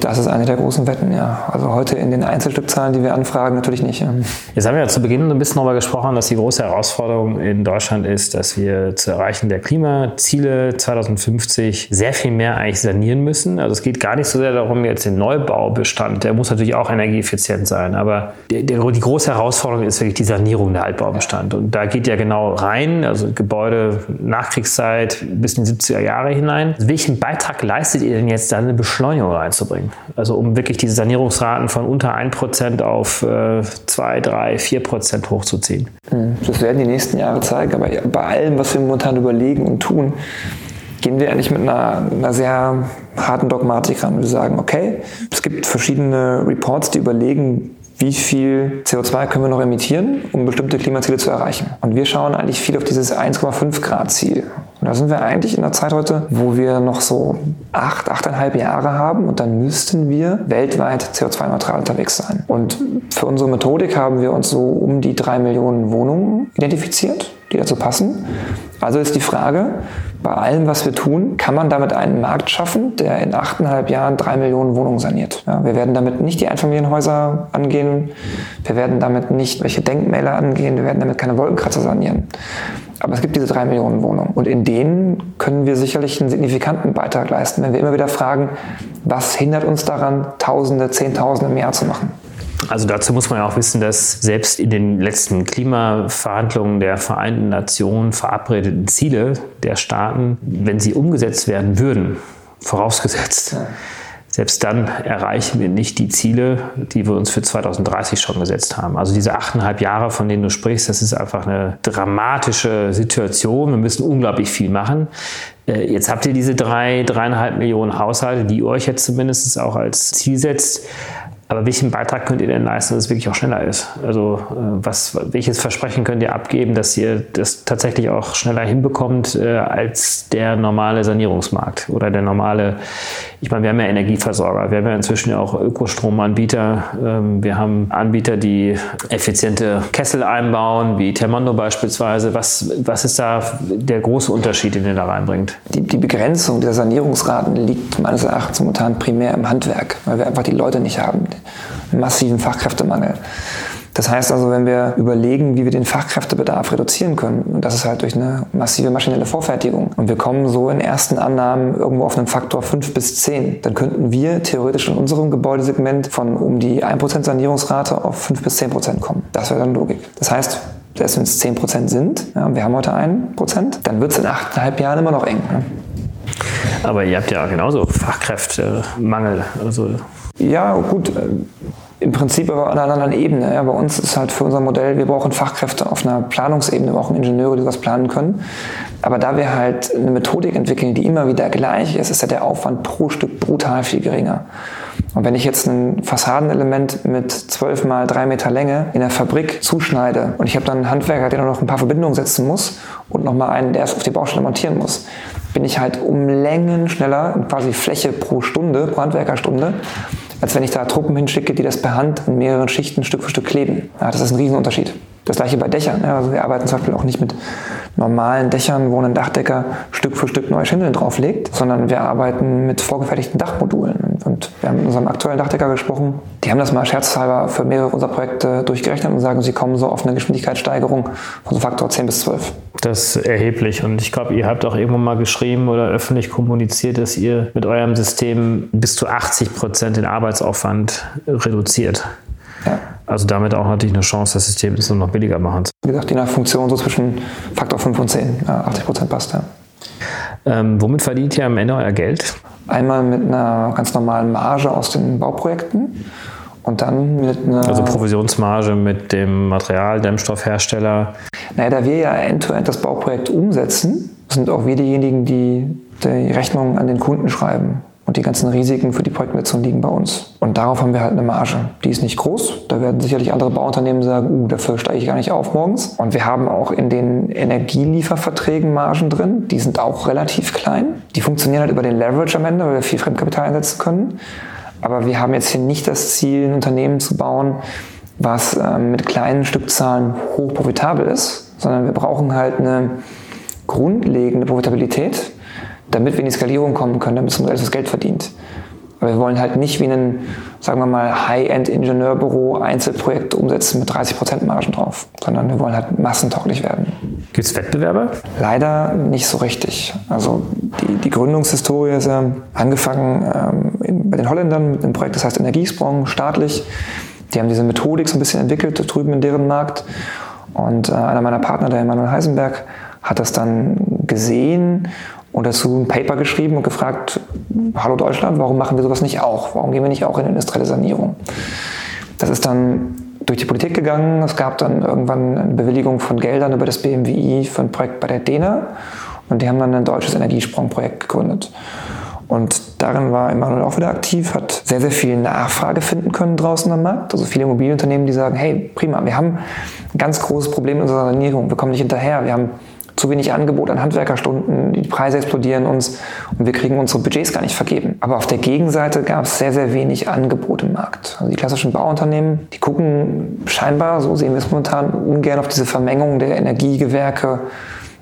Das ist eine der großen Wetten, ja. Also heute in den Einzelstückzahlen, die wir anfragen, natürlich nicht. Ja. Jetzt haben wir ja zu Beginn ein bisschen darüber gesprochen, dass die große Herausforderung in Deutschland ist, dass wir zur Erreichen der Klimaziele 2050 sehr viel mehr eigentlich sanieren müssen. Also es geht gar nicht so sehr darum, jetzt den Neubaubestand, der muss natürlich auch energieeffizient sein, aber die, die große Herausforderung ist wirklich die Sanierung der Altbaubestand. Und da geht ja genau rein, also Gebäude Nachkriegszeit bis in die 70er Jahre hinein. Welchen Beitrag leistet ihr denn jetzt, da eine Beschleunigung reinzubringen? Also um wirklich diese Sanierungsraten von unter 1% auf äh, 2, 3, 4% hochzuziehen. Hm, das werden die nächsten Jahre zeigen, aber bei allem, was wir momentan überlegen und tun, gehen wir eigentlich mit einer, einer sehr harten Dogmatik ran. Wir sagen, okay, es gibt verschiedene Reports, die überlegen, wie viel CO2 können wir noch emittieren, um bestimmte Klimaziele zu erreichen. Und wir schauen eigentlich viel auf dieses 1,5 Grad Ziel. Und da sind wir eigentlich in der Zeit heute, wo wir noch so acht, achteinhalb Jahre haben und dann müssten wir weltweit CO2-neutral unterwegs sein. Und für unsere Methodik haben wir uns so um die drei Millionen Wohnungen identifiziert, die dazu passen. Also ist die Frage, bei allem, was wir tun, kann man damit einen Markt schaffen, der in achteinhalb Jahren drei Millionen Wohnungen saniert. Ja, wir werden damit nicht die Einfamilienhäuser angehen, wir werden damit nicht welche Denkmäler angehen, wir werden damit keine Wolkenkratzer sanieren. Aber es gibt diese drei Millionen Wohnungen. Und in denen können wir sicherlich einen signifikanten Beitrag leisten, wenn wir immer wieder fragen, was hindert uns daran, Tausende, Zehntausende im Jahr zu machen. Also dazu muss man ja auch wissen, dass selbst in den letzten Klimaverhandlungen der Vereinten Nationen verabredeten Ziele der Staaten, wenn sie umgesetzt werden würden, vorausgesetzt, selbst dann erreichen wir nicht die Ziele, die wir uns für 2030 schon gesetzt haben. Also diese achteinhalb Jahre, von denen du sprichst, das ist einfach eine dramatische Situation. Wir müssen unglaublich viel machen. Äh, jetzt habt ihr diese drei, dreieinhalb Millionen Haushalte, die ihr euch jetzt zumindest auch als Ziel setzt. Aber welchen Beitrag könnt ihr denn leisten, dass es wirklich auch schneller ist? Also äh, was, welches Versprechen könnt ihr abgeben, dass ihr das tatsächlich auch schneller hinbekommt äh, als der normale Sanierungsmarkt oder der normale, ich meine, wir haben ja Energieversorger, wir haben ja inzwischen auch Ökostromanbieter, ähm, wir haben Anbieter, die effiziente Kessel einbauen, wie Termondo beispielsweise. Was, was ist da der große Unterschied, den ihr da reinbringt? Die, die Begrenzung der Sanierungsraten liegt meines Erachtens momentan primär im Handwerk, weil wir einfach die Leute nicht haben massiven Fachkräftemangel. Das heißt also, wenn wir überlegen, wie wir den Fachkräftebedarf reduzieren können, und das ist halt durch eine massive maschinelle Vorfertigung, und wir kommen so in ersten Annahmen irgendwo auf einen Faktor 5 bis 10, dann könnten wir theoretisch in unserem Gebäudesegment von um die 1% Sanierungsrate auf 5 bis 10% kommen. Das wäre dann Logik. Das heißt, selbst wenn es 10% sind, ja, wir haben heute 1%, dann wird es in 8,5 Jahren immer noch eng. Ne? Aber ihr habt ja genauso Fachkräftemangel. Also ja, gut. Äh, Im Prinzip aber an einer anderen Ebene. Ja, bei uns ist halt für unser Modell, wir brauchen Fachkräfte auf einer Planungsebene, wir brauchen Ingenieure, die das planen können. Aber da wir halt eine Methodik entwickeln, die immer wieder gleich ist, ist ja der Aufwand pro Stück brutal viel geringer. Und wenn ich jetzt ein Fassadenelement mit 12 mal 3 Meter Länge in der Fabrik zuschneide und ich habe dann einen Handwerker, der noch ein paar Verbindungen setzen muss und nochmal einen, der es auf die Baustelle montieren muss, bin ich halt um Längen schneller, quasi Fläche pro Stunde, pro Handwerkerstunde, als wenn ich da Truppen hinschicke, die das per Hand in mehreren Schichten Stück für Stück kleben. Ja, das ist ein Riesenunterschied. Das gleiche bei Dächern. Ja, also wir arbeiten zum Beispiel auch nicht mit normalen Dächern, wo ein Dachdecker Stück für Stück neue Schindeln drauflegt, sondern wir arbeiten mit vorgefertigten Dachmodulen. Und wir haben mit unserem aktuellen Dachdecker gesprochen. Die haben das mal scherzhalber für mehrere unserer Projekte durchgerechnet und sagen, sie kommen so auf eine Geschwindigkeitssteigerung von so Faktor 10 bis 12. Das ist erheblich. Und ich glaube, ihr habt auch irgendwann mal geschrieben oder öffentlich kommuniziert, dass ihr mit eurem System bis zu 80 Prozent den Arbeitsaufwand reduziert. Ja. Also damit auch natürlich eine Chance, das System das noch billiger machen Wie gesagt, je nach Funktion so zwischen Faktor 5 und 10. Ja, 80 Prozent passt, ja. Ähm, womit verdient ihr am Ende euer Geld? Einmal mit einer ganz normalen Marge aus den Bauprojekten und dann mit einer. Also Provisionsmarge mit dem Material, Dämmstoffhersteller. Naja, da wir ja end-to-end -End das Bauprojekt umsetzen, sind auch wir diejenigen, die die Rechnung an den Kunden schreiben. Und die ganzen Risiken für die Projektnutzung liegen bei uns. Und darauf haben wir halt eine Marge. Die ist nicht groß. Da werden sicherlich andere Bauunternehmen sagen, uh, dafür steige ich gar nicht auf morgens. Und wir haben auch in den Energielieferverträgen Margen drin. Die sind auch relativ klein. Die funktionieren halt über den Leverage am Ende, weil wir viel Fremdkapital einsetzen können. Aber wir haben jetzt hier nicht das Ziel, ein Unternehmen zu bauen, was äh, mit kleinen Stückzahlen hoch profitabel ist, sondern wir brauchen halt eine grundlegende Profitabilität, damit wir in die Skalierung kommen können, damit es ein das Geld verdient. Aber wir wollen halt nicht wie ein, sagen wir mal, High-End-Ingenieurbüro Einzelprojekte umsetzen mit 30% Margen drauf, sondern wir wollen halt massentauglich werden. Gibt es Wettbewerber? Leider nicht so richtig. Also die, die Gründungshistorie ist ja angefangen ähm, in, bei den Holländern mit einem Projekt, das heißt Energiesprong, staatlich. Die haben diese Methodik so ein bisschen entwickelt drüben in deren Markt. Und äh, einer meiner Partner, der Emanuel Heisenberg, hat das dann gesehen und dazu ein Paper geschrieben und gefragt, hallo Deutschland, warum machen wir sowas nicht auch? Warum gehen wir nicht auch in industrielle Sanierung? Das ist dann durch die Politik gegangen. Es gab dann irgendwann eine Bewilligung von Geldern über das BMWI für ein Projekt bei der DENA und die haben dann ein deutsches Energiesprungprojekt gegründet. Und darin war Emanuel auch wieder aktiv, hat sehr, sehr viel Nachfrage finden können draußen am Markt. Also viele Immobilienunternehmen, die sagen, hey, prima, wir haben ein ganz großes Problem in unserer Sanierung, wir kommen nicht hinterher, wir haben zu wenig Angebot an Handwerkerstunden, die Preise explodieren uns und wir kriegen unsere Budgets gar nicht vergeben. Aber auf der Gegenseite gab es sehr, sehr wenig Angebot im Markt. Also die klassischen Bauunternehmen, die gucken scheinbar, so sehen wir es momentan, ungern auf diese Vermengung der Energiegewerke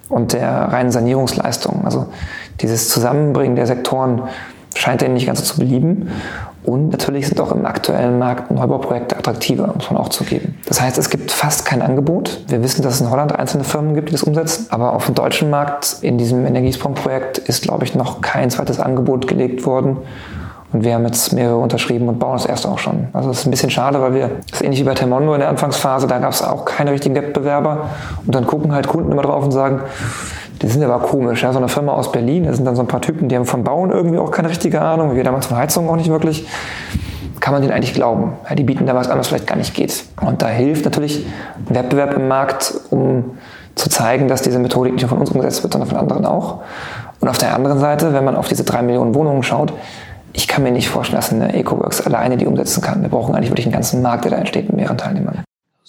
und der reinen Sanierungsleistung. Also dieses Zusammenbringen der Sektoren scheint ihnen nicht ganz so zu belieben. Und natürlich sind auch im aktuellen Markt Neubauprojekte attraktiver, muss man auch zugeben. Das heißt, es gibt fast kein Angebot. Wir wissen, dass es in Holland einzelne Firmen gibt, die das umsetzen. Aber auf dem deutschen Markt in diesem Energiesprung-Projekt ist, glaube ich, noch kein zweites Angebot gelegt worden. Und wir haben jetzt mehrere unterschrieben und bauen das erste auch schon. Also das ist ein bisschen schade, weil wir, das ist ähnlich wie bei Termondo in der Anfangsphase, da gab es auch keine richtigen Wettbewerber. Und dann gucken halt Kunden immer drauf und sagen, die sind aber komisch. Ja? So eine Firma aus Berlin, da sind dann so ein paar Typen, die haben von Bauen irgendwie auch keine richtige Ahnung, wir damals von Heizung auch nicht wirklich. Kann man denen eigentlich glauben? Ja, die bieten da was an, was vielleicht gar nicht geht. Und da hilft natürlich Wettbewerb im Markt, um zu zeigen, dass diese Methodik nicht nur von uns umgesetzt wird, sondern von anderen auch. Und auf der anderen Seite, wenn man auf diese drei Millionen Wohnungen schaut, ich kann mir nicht vorstellen, dass eine EcoWorks alleine die umsetzen kann. Wir brauchen eigentlich wirklich einen ganzen Markt, der da entsteht mit mehreren Teilnehmern.